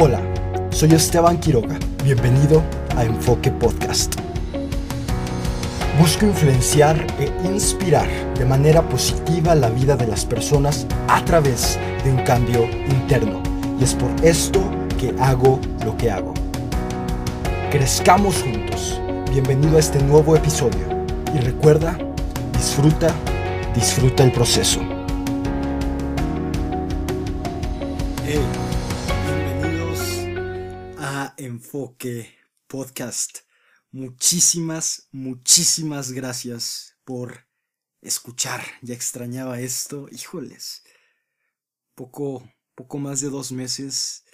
Hola, soy Esteban Quiroga. Bienvenido a Enfoque Podcast. Busco influenciar e inspirar de manera positiva la vida de las personas a través de un cambio interno. Y es por esto que hago lo que hago. Crezcamos juntos. Bienvenido a este nuevo episodio. Y recuerda, disfruta, disfruta el proceso. Enfoque Podcast. Muchísimas, muchísimas gracias por escuchar. Ya extrañaba esto. Híjoles. Poco, poco más de dos meses.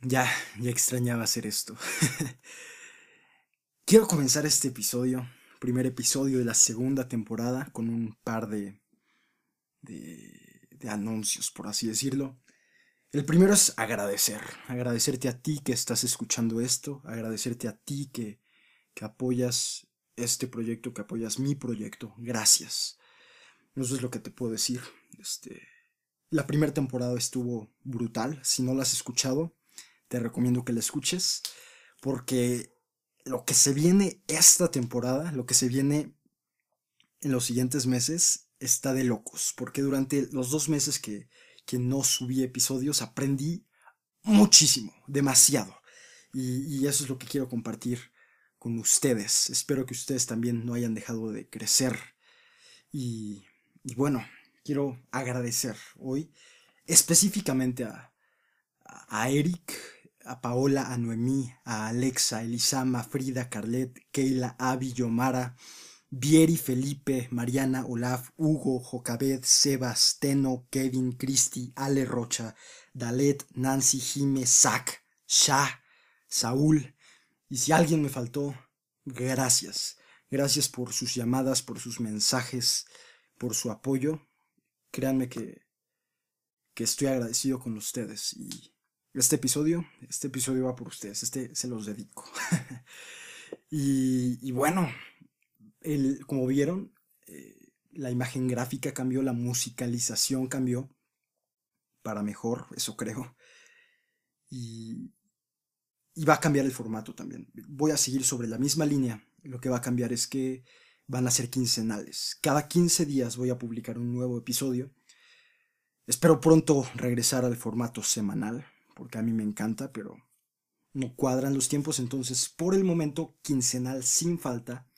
Ya, ya extrañaba hacer esto. Quiero comenzar este episodio, primer episodio de la segunda temporada, con un par de, de, de anuncios, por así decirlo. El primero es agradecer, agradecerte a ti que estás escuchando esto, agradecerte a ti que, que apoyas este proyecto, que apoyas mi proyecto. Gracias. Eso es lo que te puedo decir. Este, la primera temporada estuvo brutal. Si no la has escuchado, te recomiendo que la escuches. Porque lo que se viene esta temporada, lo que se viene en los siguientes meses, está de locos. Porque durante los dos meses que, que no subí episodios, aprendí muchísimo, demasiado. Y, eso es lo que quiero compartir con ustedes. Espero que ustedes también no hayan dejado de crecer. Y, bueno, quiero agradecer hoy específicamente a, a Eric, a Paola, a Noemí, a Alexa, Elisama, Frida, Carlet, Keila, Avi, Yomara, Vieri, Felipe, Mariana, Olaf, Hugo, Jocabed, Sebas, Teno, Kevin, Cristi, Ale Rocha, Dalet, Nancy, Jime, Zach, Shah, Saúl. Y si alguien me faltó, gracias. Gracias por sus llamadas, por sus mensajes, por su apoyo. Créanme que, que estoy agradecido con ustedes. Y este episodio, este episodio va por ustedes. Este se los dedico. y, y bueno, como vieron, eh, la imagen gráfica cambió, la musicalización cambió para mejor, eso creo. Y, y, va a cambiar el formato también. Voy a seguir sobre la misma línea. Lo que va a cambiar es que van a ser quincenales. Cada 15 días voy a publicar un nuevo episodio. Espero pronto regresar al formato semanal, porque a mí me encanta, pero no cuadran los tiempos, entonces por el momento quincenal sin falta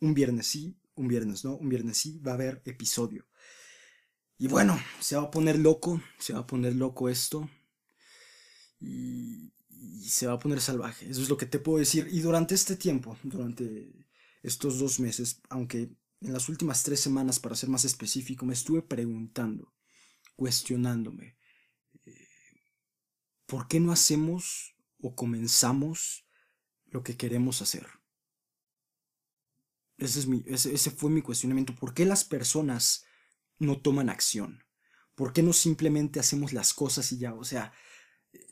un viernes sí, un viernes no, un viernes sí, va a haber episodio. Y bueno, se va a poner loco, se va a poner loco esto. Y, se va a poner salvaje, eso es lo que te puedo decir. Y durante este tiempo, durante estos dos meses, aunque en las últimas tres semanas, para ser más específico, me estuve preguntando, cuestionándome, eh, ¿por qué no hacemos o comenzamos lo que queremos hacer? Ese, es mi, ese, ese, fue mi cuestionamiento. ¿Por qué las personas no toman acción? ¿Por qué no simplemente hacemos las cosas y ya? O sea,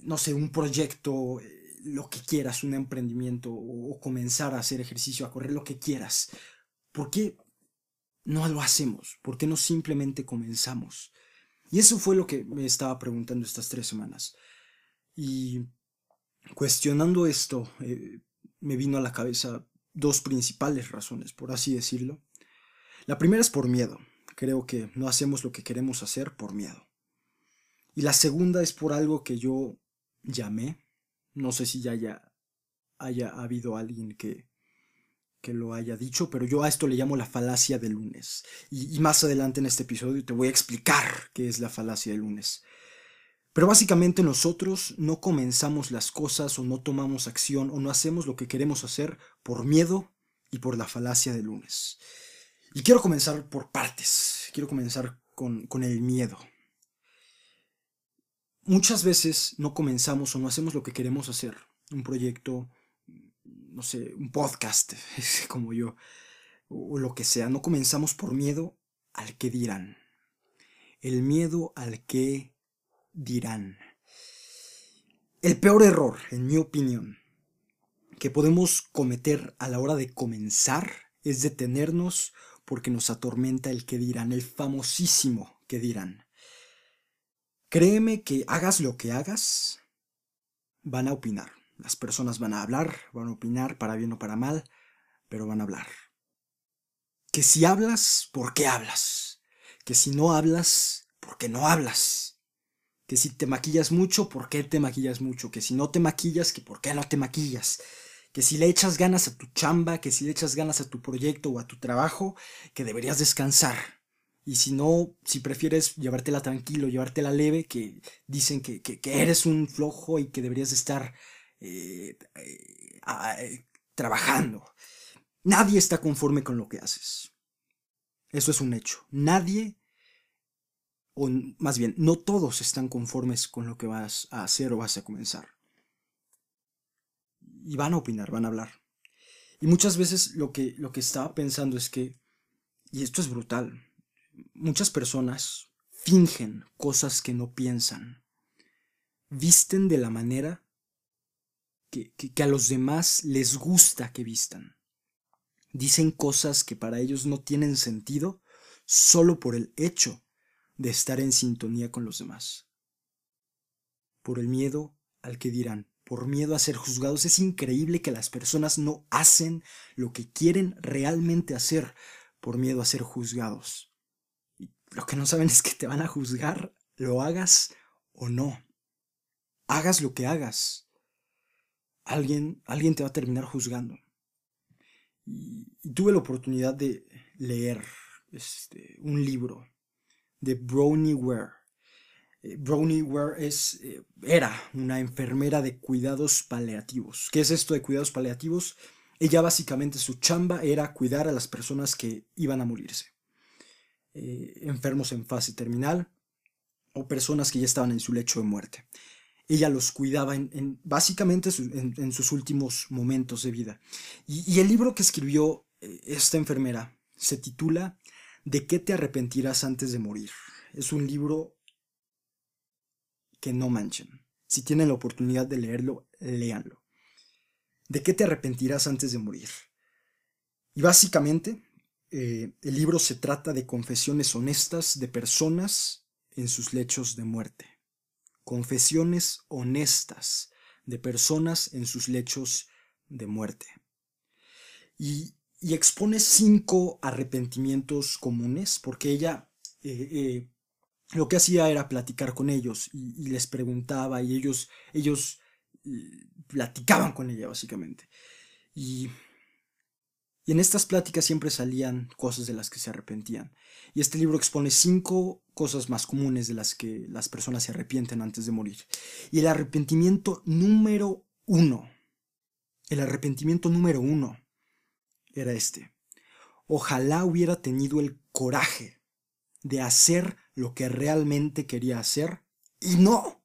no sé, un proyecto, lo que quieras, un emprendimiento, o, o comenzar a hacer ejercicio, a correr, lo que quieras. ¿Por qué no lo hacemos? ¿Por qué no simplemente comenzamos? Y eso fue lo que me estaba preguntando estas tres semanas. Y cuestionando esto, eh, me vino a la cabeza dos principales razones, por así decirlo. La primera es por miedo. Creo que no hacemos lo que queremos hacer por miedo. Y la segunda es por algo que yo llamé. No sé si ya haya, haya habido alguien que, que lo haya dicho, pero yo a esto le llamo la falacia del lunes. Y, y más adelante en este episodio te voy a explicar qué es la falacia del lunes. Pero básicamente nosotros no comenzamos las cosas o no tomamos acción o no hacemos lo que queremos hacer por miedo y por la falacia del lunes. Y quiero comenzar por partes, quiero comenzar con, con el miedo. Muchas veces no comenzamos o no hacemos lo que queremos hacer. Un proyecto, no sé, un podcast, como yo, o lo que sea. No comenzamos por miedo al que dirán. El miedo al que dirán. El peor error, en mi opinión, que podemos cometer a la hora de comenzar es detenernos porque nos atormenta el que dirán, el famosísimo que dirán. Créeme que hagas lo que hagas, van a opinar. Las personas van a hablar, van a opinar para bien o para mal, pero van a hablar. Que si hablas, ¿por qué hablas? Que si no hablas, ¿por qué no hablas? Que si te maquillas mucho, ¿por qué te maquillas mucho? Que si no te maquillas, que por qué no te maquillas? Que si le echas ganas a tu chamba, que si le echas ganas a tu proyecto o a tu trabajo, que deberías descansar. Y si no, si prefieres llevártela tranquilo, llevártela leve, que dicen que, eres un flojo y que deberías estar eh, eh, eh, trabajando. Nadie está conforme con lo que haces. Eso es un hecho. Nadie, o más bien, no todos están conformes con lo que vas a hacer o vas a comenzar. Y van a opinar, van a hablar. Y muchas veces lo que, lo que estaba pensando es que, y esto es brutal, muchas personas fingen cosas que no piensan. Visten de la manera que, que a los demás les gusta que vistan dicen cosas que para ellos no tienen sentido solo por el hecho de estar en sintonía con los demás. Por el miedo al que dirán, por miedo a ser juzgados. Es increíble que las personas no hacen lo que quieren realmente hacer por miedo a ser juzgados. Y lo que no saben es que te van a juzgar, lo hagas o no. Hagas lo que hagas. Alguien, alguien te va a terminar juzgando. Y, tuve la oportunidad de leer este, un libro de Brownie Ware. Eh, Brownie Ware es, eh, era una enfermera de cuidados paliativos. ¿Qué es esto de cuidados paliativos? Ella básicamente su chamba era cuidar a las personas que iban a morirse. Eh, enfermos en fase terminal o personas que ya estaban en su lecho de muerte ella los cuidaba en, básicamente en, sus últimos momentos de vida. Y, el libro que escribió esta enfermera se titula ¿De qué te arrepentirás antes de morir? Es un libro que no manchen. Si tienen la oportunidad de leerlo, léanlo. ¿De qué te arrepentirás antes de morir? Y básicamente, eh, el libro se trata de confesiones honestas de personas en sus lechos de muerte confesiones honestas de personas en sus lechos de muerte. Y, expone cinco arrepentimientos comunes, porque ella eh, eh, lo que hacía era platicar con ellos y, les preguntaba y ellos, ellos eh, platicaban con ella básicamente. Y y en estas pláticas siempre salían cosas de las que se arrepentían. Y este libro expone cinco cosas más comunes de las que las personas se arrepienten antes de morir. Y el arrepentimiento número uno, el arrepentimiento número uno era este. Ojalá hubiera tenido el coraje de hacer lo que realmente quería hacer y no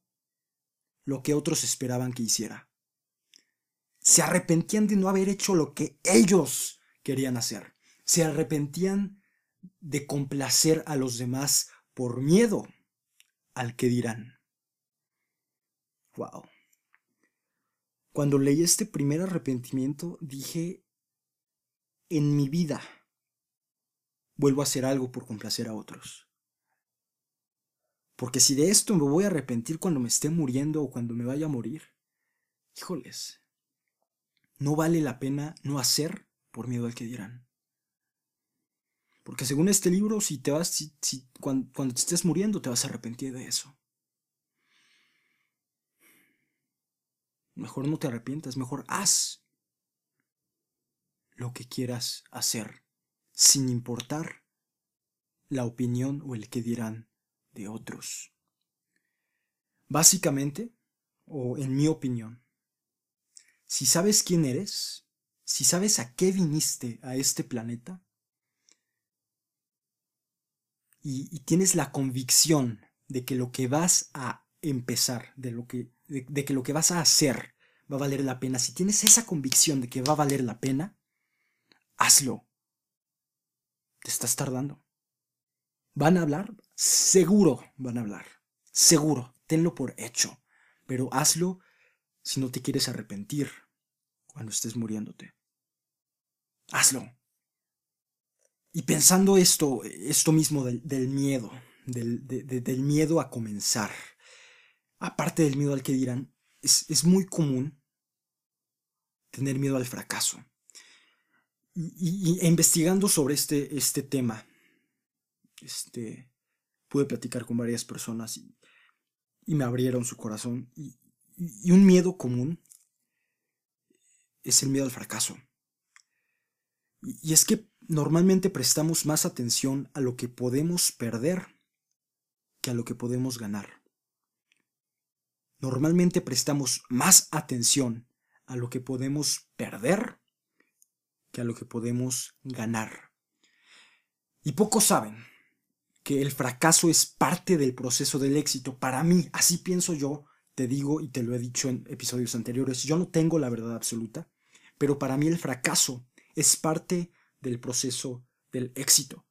lo que otros esperaban que hiciera. Se arrepentían de no haber hecho lo que ellos querían hacer. Se arrepentían de complacer a los demás por miedo al que dirán. Wow. Cuando leí este primer arrepentimiento dije, en mi vida vuelvo a hacer algo por complacer a otros. Porque si de esto me voy a arrepentir cuando me esté muriendo o cuando me vaya a morir, híjoles, no vale la pena no hacer por miedo al que dirán. Porque según este libro, si te vas, si, cuando, cuando te estés muriendo, te vas a arrepentir de eso. Mejor no te arrepientas, mejor haz lo que quieras hacer, sin importar la opinión o el que dirán de otros. Básicamente, o en mi opinión, si sabes quién eres, si sabes a qué viniste a este planeta y, tienes la convicción de que lo que vas a empezar, de, lo que, de que lo que vas a hacer va a valer la pena, si tienes esa convicción de que va a valer la pena, hazlo. Te estás tardando. ¿Van a hablar? Seguro van a hablar. Seguro. Tenlo por hecho. Pero hazlo si no te quieres arrepentir cuando estés muriéndote hazlo. Y pensando esto, esto mismo del, miedo, del, miedo a comenzar, aparte del miedo al que dirán, es, muy común tener miedo al fracaso. Y, investigando sobre este, este tema, este, pude platicar con varias personas y, me abrieron su corazón. Y, y un miedo común es el miedo al fracaso. Y es que normalmente prestamos más atención a lo que podemos perder que a lo que podemos ganar. Normalmente prestamos más atención a lo que podemos perder que a lo que podemos ganar. Y pocos saben que el fracaso es parte del proceso del éxito. Para mí, así pienso yo, te digo y te lo he dicho en episodios anteriores, yo no tengo la verdad absoluta, pero para mí el fracaso es parte del proceso del éxito.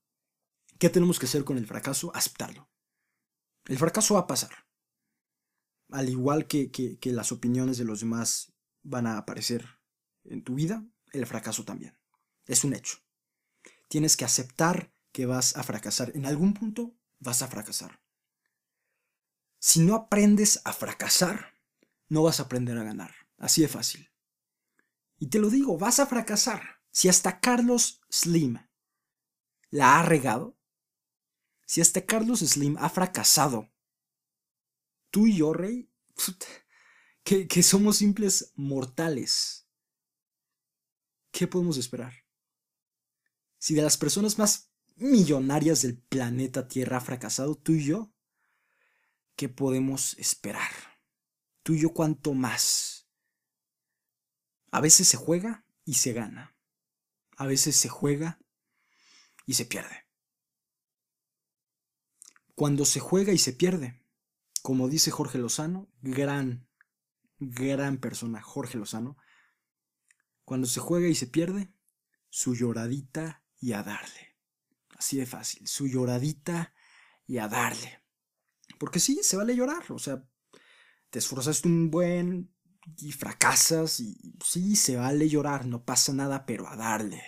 ¿Qué tenemos que hacer con el fracaso? Aceptarlo. El fracaso va a pasar. Al igual que, que, las opiniones de los demás van a aparecer en tu vida, el fracaso también. Es un hecho. Tienes que aceptar que vas a fracasar. En algún punto vas a fracasar. Si no aprendes a fracasar, no vas a aprender a ganar. Así de fácil. Y te lo digo, vas a fracasar. Si hasta Carlos Slim la ha regado, si hasta Carlos Slim ha fracasado, tú y yo, Rey, que, que somos simples mortales, ¿qué podemos esperar? Si de las personas más millonarias del planeta Tierra ha fracasado, tú y yo, ¿qué podemos esperar? Tú y yo cuánto más. A veces se juega y se gana a veces se juega y se pierde. Cuando se juega y se pierde, como dice Jorge Lozano, gran, gran persona, Jorge Lozano, cuando se juega y se pierde, su lloradita y a darle. Así de fácil, su lloradita y a darle. Porque sí, se vale llorar, o sea, te esforzaste un buen, y fracasas y sí, se vale llorar, no pasa nada, pero a darle.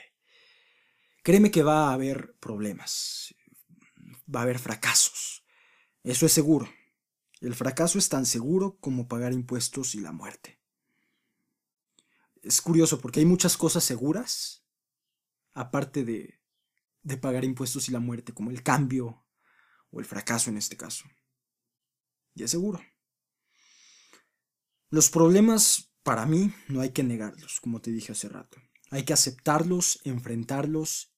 Créeme que va a haber problemas, va a haber fracasos, eso es seguro. El fracaso es tan seguro como pagar impuestos y la muerte. Es curioso porque hay muchas cosas seguras, aparte de, de pagar impuestos y la muerte, como el cambio o el fracaso en este caso. Y es seguro. Los problemas, para mí, no hay que negarlos, como te dije hace rato. Hay que aceptarlos, enfrentarlos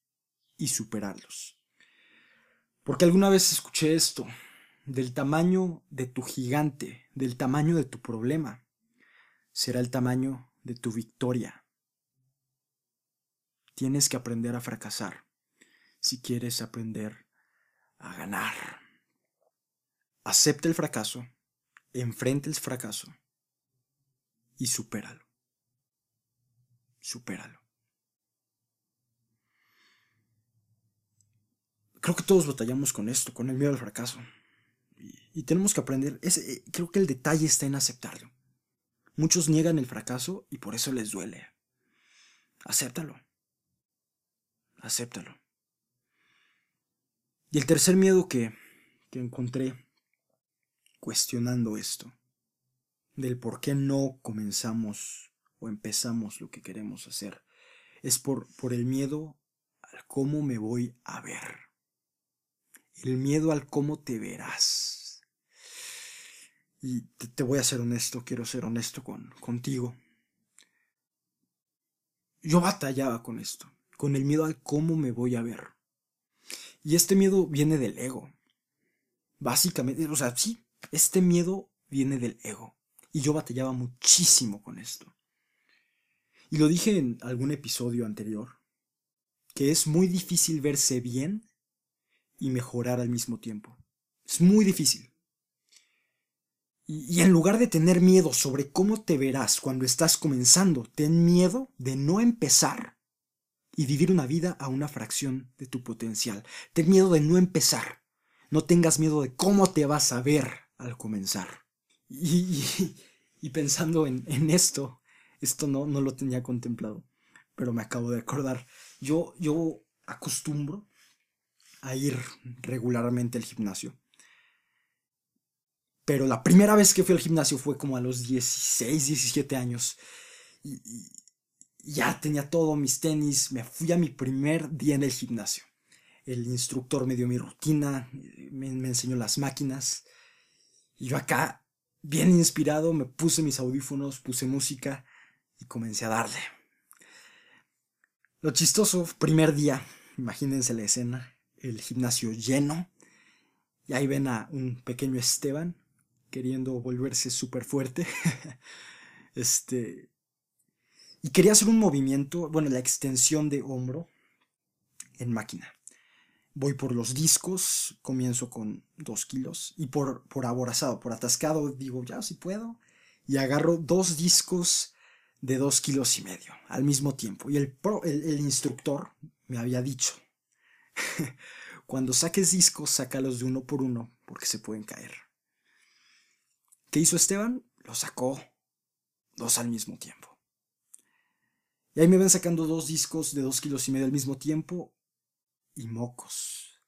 y superarlos. Porque alguna vez escuché esto, del tamaño de tu gigante, del tamaño de tu problema, será el tamaño de tu victoria. Tienes que aprender a fracasar si quieres aprender a ganar. Acepta el fracaso, enfrenta el fracaso y supéralo. Supéralo. Creo que todos batallamos con esto, con el miedo al fracaso. Y, tenemos que aprender. Eh, creo que el detalle está en aceptarlo. Muchos niegan el fracaso y por eso les duele. Acéptalo. Acéptalo. Y el tercer miedo que, que encontré cuestionando esto del por qué no comenzamos o empezamos lo que queremos hacer. Es por, por el miedo al cómo me voy a ver. El miedo al cómo te verás. Y te, voy a ser honesto, quiero ser honesto con, contigo. Yo batallaba con esto, con el miedo al cómo me voy a ver. Y este miedo viene del ego. Básicamente, o sea, sí, este miedo viene del ego. Y yo batallaba muchísimo con esto. Y lo dije en algún episodio anterior, que es muy difícil verse bien y mejorar al mismo tiempo. Es muy difícil. Y, en lugar de tener miedo sobre cómo te verás cuando estás comenzando, ten miedo de no empezar y vivir una vida a una fracción de tu potencial. Ten miedo de no empezar. No tengas miedo de cómo te vas a ver al comenzar. Y, pensando en, esto, esto no, no lo tenía contemplado, pero me acabo de acordar. Yo, yo acostumbro a ir regularmente al gimnasio. Pero la primera vez que fui al gimnasio fue como a los 16, 17 años. Y, ya tenía todo, mis tenis. Me fui a mi primer día en el gimnasio. El instructor me dio mi rutina, me, me enseñó las máquinas. Y yo acá, bien inspirado, me puse mis audífonos, puse música y comencé a darle. Lo chistoso, primer día, imagínense la escena, el gimnasio lleno, y ahí ven a un pequeño Esteban queriendo volverse súper fuerte. este. Y quería hacer un movimiento, bueno, la extensión de hombro en máquina. Voy por los discos, comienzo con dos kilos, y por, por aborazado, por atascado, digo, ya si puedo, y agarro dos discos de dos kilos y medio al mismo tiempo. Y el, el, instructor me había dicho, cuando saques discos, sácalos de uno por uno porque se pueden caer. ¿Qué hizo Esteban? Lo sacó dos al mismo tiempo. Y ahí me ven sacando dos discos de dos kilos y medio al mismo tiempo y mocos.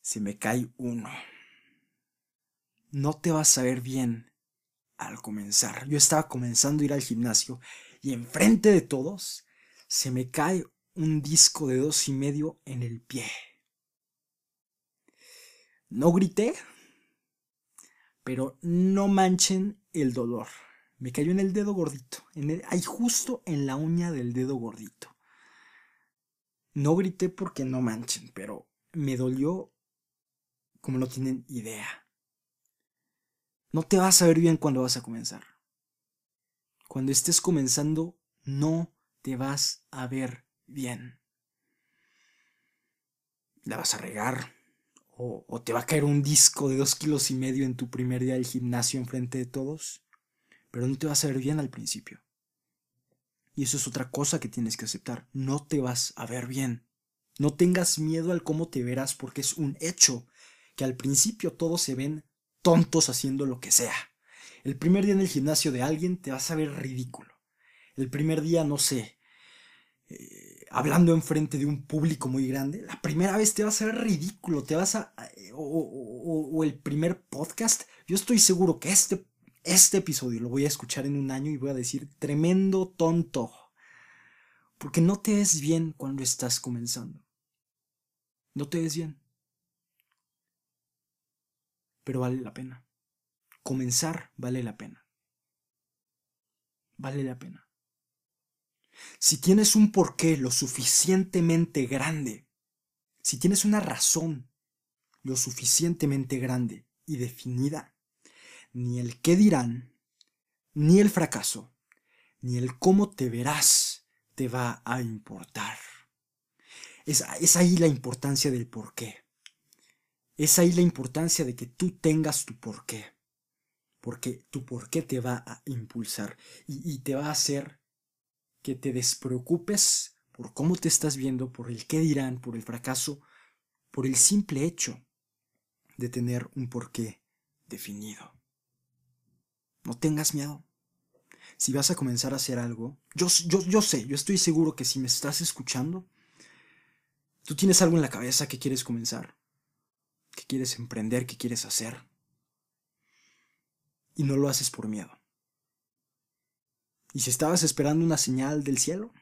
Se me cae uno. No te vas a ver bien al comenzar. Yo estaba comenzando a ir al gimnasio y enfrente de todos se me cae un disco de dos y medio en el pie. No grité, pero no manchen el dolor. Me cayó en el dedo gordito, en el, ahí justo en la uña del dedo gordito. No grité porque no manchen, pero me dolió como no tienen idea. No te vas a ver bien cuando vas a comenzar. Cuando estés comenzando, no te vas a ver bien. La vas a regar. O, te va a caer un disco de dos kilos y medio en tu primer día del gimnasio enfrente de todos. Pero no te vas a ver bien al principio. Y eso es otra cosa que tienes que aceptar. No te vas a ver bien. No tengas miedo al cómo te verás porque es un hecho que al principio todos se ven tontos haciendo lo que sea. El primer día en el gimnasio de alguien te vas a ver ridículo. El primer día, no sé, eh, hablando enfrente de un público muy grande, la primera vez te vas a ver ridículo, te vas a... o, o el primer podcast, yo estoy seguro que este, este episodio lo voy a escuchar en un año y voy a decir tremendo tonto. Porque no te ves bien cuando estás comenzando. No te ves bien pero vale la pena. Comenzar vale la pena. Vale la pena. Si tienes un porqué lo suficientemente grande, si tienes una razón lo suficientemente grande y definida, ni el qué dirán, ni el fracaso, ni el cómo te verás te va a importar. Es, es ahí la importancia del porqué. Es ahí la importancia de que tú tengas tu porqué. Porque tu porqué te va a impulsar y, te va a hacer que te despreocupes por cómo te estás viendo, por el qué dirán, por el fracaso, por el simple hecho de tener un porqué definido. No tengas miedo. Si vas a comenzar a hacer algo, yo, yo, yo sé, yo estoy seguro que si me estás escuchando, tú tienes algo en la cabeza que quieres comenzar qué quieres emprender, qué quieres hacer. Y no lo haces por miedo. ¿Y si estabas esperando una señal del cielo?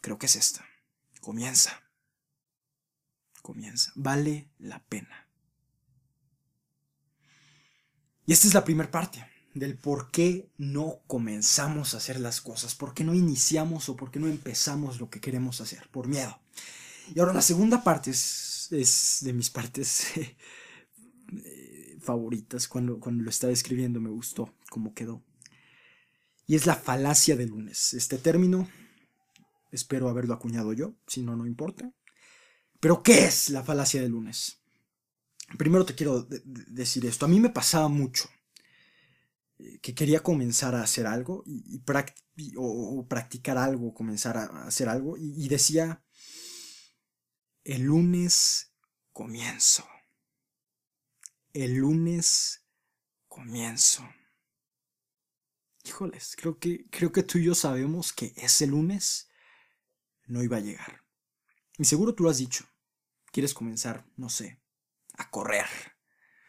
Creo que es esta. Comienza. Comienza. Vale la pena. Y esta es la primera parte del por qué no comenzamos a hacer las cosas, por qué no iniciamos o por qué no empezamos lo que queremos hacer, por miedo. Y ahora la segunda parte es, de mis partes eh, favoritas. Cuando, cuando lo estaba escribiendo me gustó cómo quedó. Y es la falacia del lunes. Este término, espero haberlo acuñado yo, si no, no importa. Pero, ¿qué es la falacia del lunes? Primero te quiero decir esto. A mí me pasaba mucho eh, que quería comenzar a hacer algo y, o, practicar algo, comenzar a hacer algo y decía, el lunes comienzo. El lunes comienzo. Híjoles, creo que, creo que tú y yo sabemos que ese lunes no iba a llegar. Y seguro tú lo has dicho. Quieres comenzar, no sé, a correr.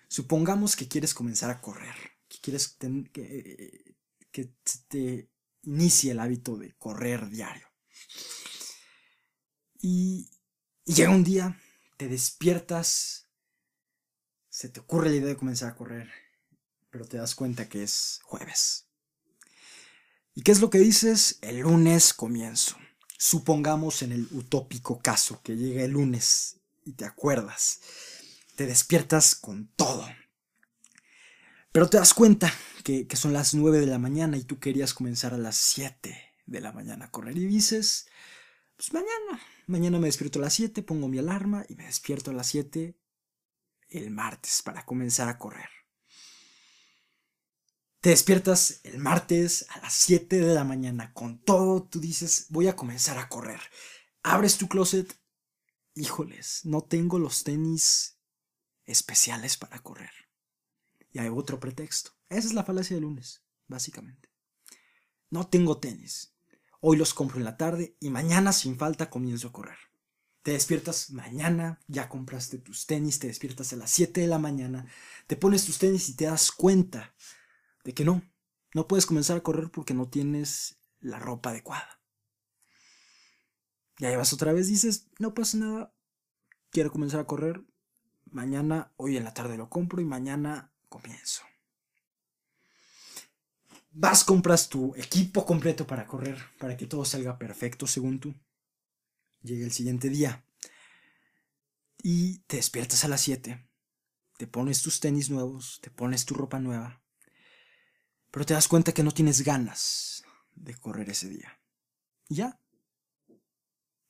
Supongamos que quieres comenzar a correr, que quieres que, que te inicie el hábito de correr diario. Y, y llega un día, te despiertas, se te ocurre la idea de comenzar a correr, pero te das cuenta que es jueves. ¿Y qué es lo que dices? El lunes comienzo. Supongamos en el utópico caso que llega el lunes y te acuerdas. Te despiertas con todo. Pero te das cuenta que, son las 9 de la mañana y tú querías comenzar a las 7 de la mañana a correr. Y dices, pues mañana, mañana me despierto a las 7, pongo mi alarma y me despierto a las 7 el martes para comenzar a correr. Te despiertas el martes a las 7 de la mañana con todo, tú dices, voy a comenzar a correr. Abres tu closet, híjoles, no tengo los tenis especiales para correr. Y hay otro pretexto. Esa es la falacia del lunes, básicamente. No tengo tenis. Hoy los compro en la tarde y mañana sin falta comienzo a correr. Te despiertas mañana, ya compraste tus tenis, te despiertas a las 7 de la mañana, te pones tus tenis y te das cuenta de que no, no puedes comenzar a correr porque no tienes la ropa adecuada. Y ahí vas otra vez, dices, no pasa nada, quiero comenzar a correr, mañana, hoy en la tarde lo compro y mañana comienzo. Vas, compras tu equipo completo para correr, para que todo salga perfecto según tú. Llega el siguiente día y te despiertas a las 7, te pones tus tenis nuevos, te pones tu ropa nueva, pero te das cuenta que no tienes ganas de correr ese día. Y ya.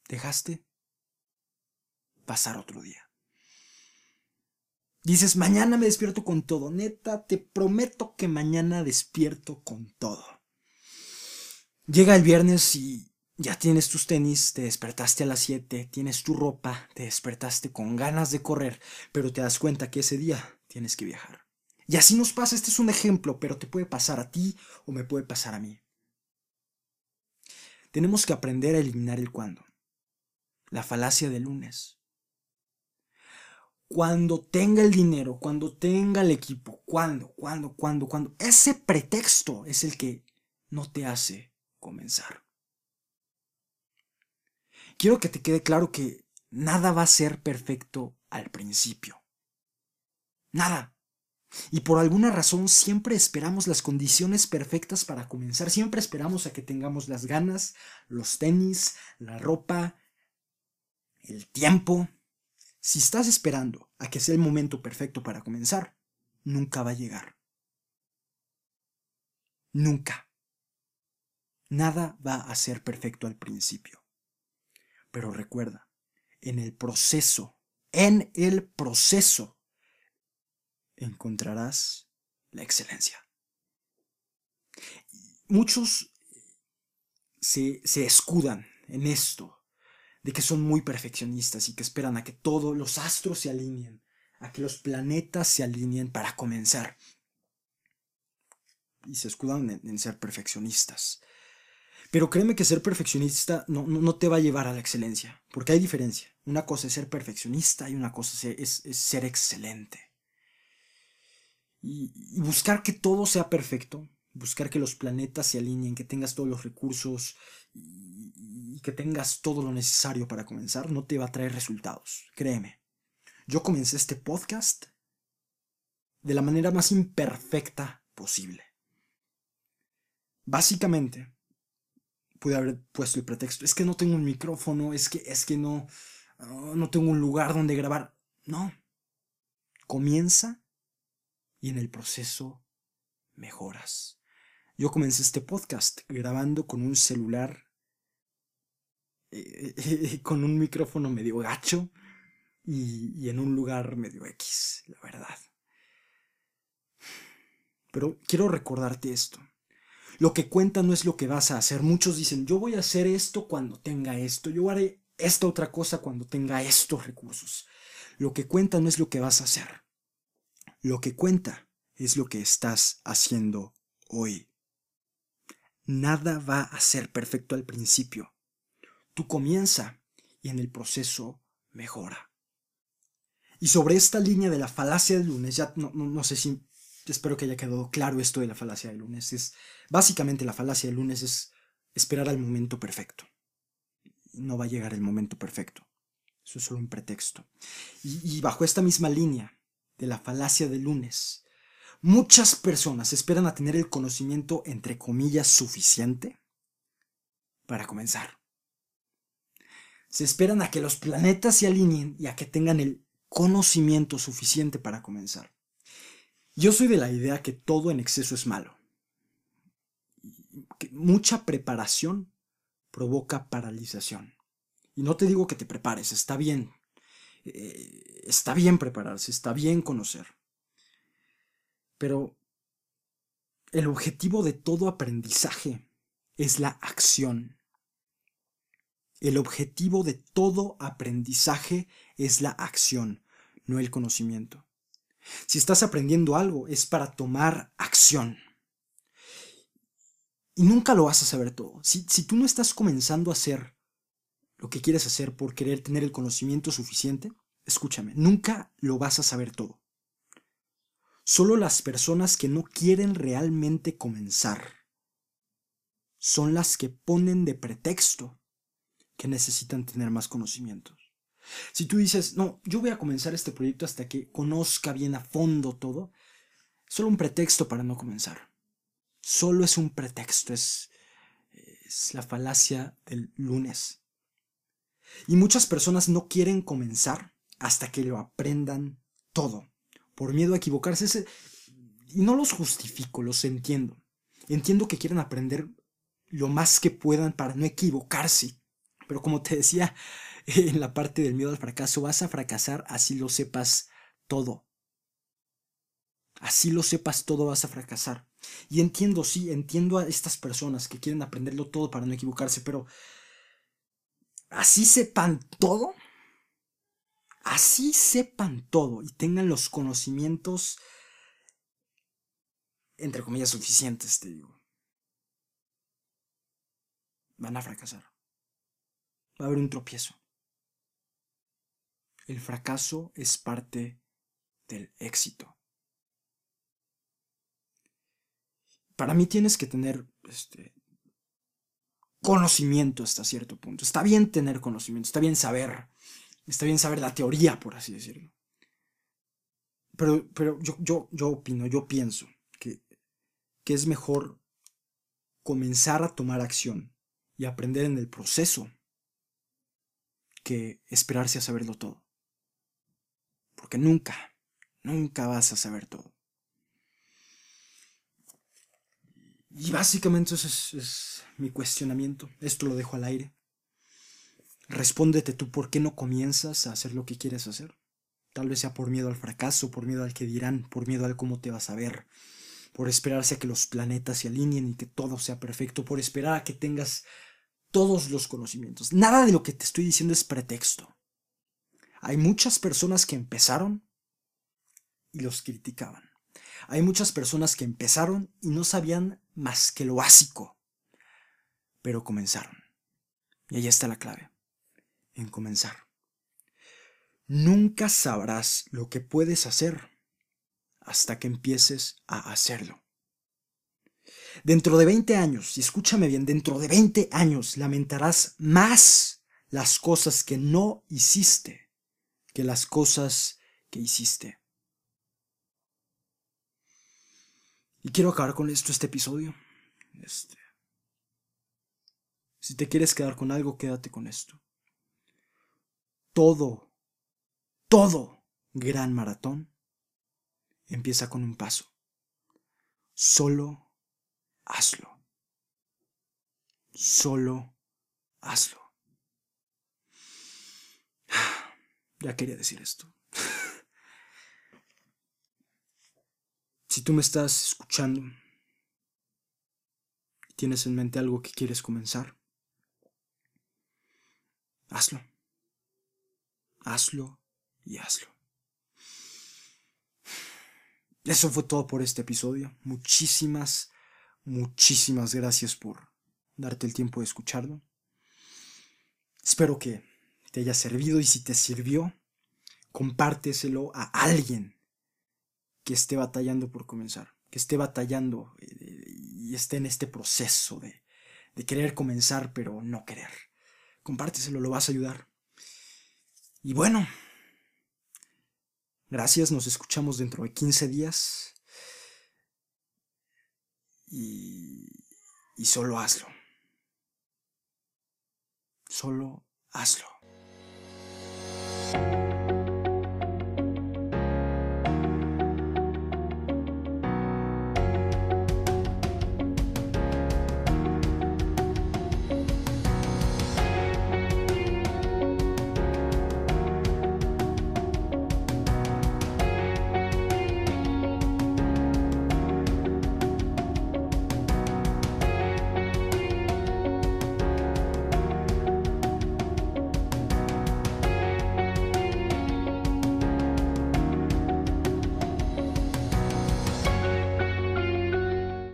Dejaste pasar otro día. Dices, mañana me despierto con todo. Neta, te prometo que mañana despierto con todo. Llega el viernes y ya tienes tus tenis, te despertaste a las 7, tienes tu ropa, te despertaste con ganas de correr, pero te das cuenta que ese día tienes que viajar. Y así nos pasa, este es un ejemplo, pero te puede pasar a ti o me puede pasar a mí. Tenemos que aprender a eliminar el cuándo. La falacia del lunes. Cuando tenga el dinero, cuando tenga el equipo, cuando, cuando, cuando, cuando. Ese pretexto es el que no te hace comenzar. Quiero que te quede claro que nada va a ser perfecto al principio. Nada. Y por alguna razón siempre esperamos las condiciones perfectas para comenzar, siempre esperamos a que tengamos las ganas, los tenis, la ropa, el tiempo. Si estás esperando a que sea el momento perfecto para comenzar, nunca va a llegar. Nunca. Nada va a ser perfecto al principio. Pero recuerda, en el proceso, en el proceso encontrarás la excelencia. Muchos se, escudan en esto, de que son muy perfeccionistas y que esperan a que todos los astros se alineen, a que los planetas se alineen para comenzar. Y se escudan en, ser perfeccionistas. Pero créeme que ser perfeccionista no, no, te va a llevar a la excelencia, porque hay diferencia. Una cosa es ser perfeccionista y una cosa es ser excelente y, buscar que todo sea perfecto, buscar que los planetas se alineen, que tengas todos los recursos y, que tengas todo lo necesario para comenzar, no te va a traer resultados, créeme. Yo comencé este podcast de la manera más imperfecta posible. Básicamente, pude haber puesto el pretexto, es que no tengo un micrófono, es que, es que no, no tengo un lugar donde grabar. No. Comienza y en el proceso mejoras. Yo comencé este podcast grabando con un celular, eh, eh, con un micrófono medio gacho y en un lugar medio X, la verdad. Pero quiero recordarte esto. Lo que cuenta no es lo que vas a hacer. Muchos dicen, yo voy a hacer esto cuando tenga esto, yo haré esta otra cosa cuando tenga estos recursos. Lo que cuenta no es lo que vas a hacer. Lo que cuenta es lo que estás haciendo hoy. Nada va a ser perfecto al principio. Tú comienza y en el proceso mejora. Y sobre esta línea de la falacia del lunes, ya no, no, sé si espero que haya quedado claro esto de la falacia del lunes. Es básicamente la falacia del lunes es esperar al momento perfecto. No va a llegar el momento perfecto. Eso es solo un pretexto. Y, y bajo esta misma línea de la falacia del lunes, muchas personas esperan a tener el conocimiento entre comillas suficiente para comenzar. Se esperan a que los planetas se alineen y a que tengan el conocimiento suficiente para comenzar. Yo soy de la idea que todo en exceso es malo. Mucha preparación provoca paralización. Y no te digo que te prepares, está bien. Eh, está bien prepararse, está bien conocer. Pero el objetivo de todo aprendizaje es la acción. El objetivo de todo aprendizaje es la acción, no el conocimiento. Si estás aprendiendo algo es para tomar acción. Y nunca lo vas a saber todo. Si, tú no estás comenzando a hacer lo que quieres hacer por querer tener el conocimiento suficiente, escúchame, nunca lo vas a saber todo. Solo las personas que no quieren realmente comenzar son las que ponen de pretexto que necesitan tener más conocimientos. Si tú dices, no, yo voy a comenzar este proyecto hasta que conozca bien a fondo todo, solo un pretexto para no comenzar. Solo es un pretexto, es, es la falacia del lunes. Y muchas personas no quieren comenzar hasta que lo aprendan todo, por miedo a equivocarse. Y no los justifico, los entiendo. Entiendo que quieren aprender lo más que puedan para no equivocarse. Pero como te decía en la parte del miedo al fracaso, vas a fracasar así lo sepas todo. Así lo sepas todo vas a fracasar. Y entiendo, sí, entiendo a estas personas que quieren aprenderlo todo para no equivocarse, pero así sepan todo, así sepan todo y tengan los conocimientos, entre comillas, suficientes, te digo, van a fracasar va a haber un tropiezo. El fracaso es parte del éxito. Para mí tienes que tener este, conocimiento hasta cierto punto. Está bien tener conocimiento, está bien saber, está bien saber la teoría, por así decirlo. Pero, pero yo, yo, yo opino, yo pienso que, que es mejor comenzar a tomar acción y aprender en el proceso que esperarse a saberlo todo. Porque nunca, nunca vas a saber todo. Y básicamente ese es, mi cuestionamiento. Esto lo dejo al aire. Respóndete tú por qué no comienzas a hacer lo que quieres hacer. Tal vez sea por miedo al fracaso, por miedo al que dirán, por miedo al cómo te vas a ver, por esperarse a que los planetas se alineen y que todo sea perfecto, por esperar a que tengas todos los conocimientos. Nada de lo que te estoy diciendo es pretexto. Hay muchas personas que empezaron y los criticaban. Hay muchas personas que empezaron y no sabían más que lo básico, pero comenzaron. Y ahí está la clave, en comenzar. Nunca sabrás lo que puedes hacer hasta que empieces a hacerlo. Dentro de 20 años, y escúchame bien, dentro de 20 años lamentarás más las cosas que no hiciste que las cosas que hiciste. Y quiero acabar con esto, este episodio. Este. Si te quieres quedar con algo, quédate con esto. Todo, todo gran maratón empieza con un paso. Solo hazlo. Solo hazlo. Ya quería decir esto. Si tú me estás escuchando y tienes en mente algo que quieres comenzar, hazlo. Hazlo y hazlo. Eso fue todo por este episodio. Muchísimas Muchísimas gracias por darte el tiempo de escucharlo. Espero que te haya servido y si te sirvió, compárteselo a alguien que esté batallando por comenzar, que esté batallando eh, y esté en este proceso de, querer comenzar pero no querer. Compárteselo, lo vas a ayudar. Y bueno, gracias, nos escuchamos dentro de 15 días. Y, y solo hazlo. Solo hazlo. Thank you.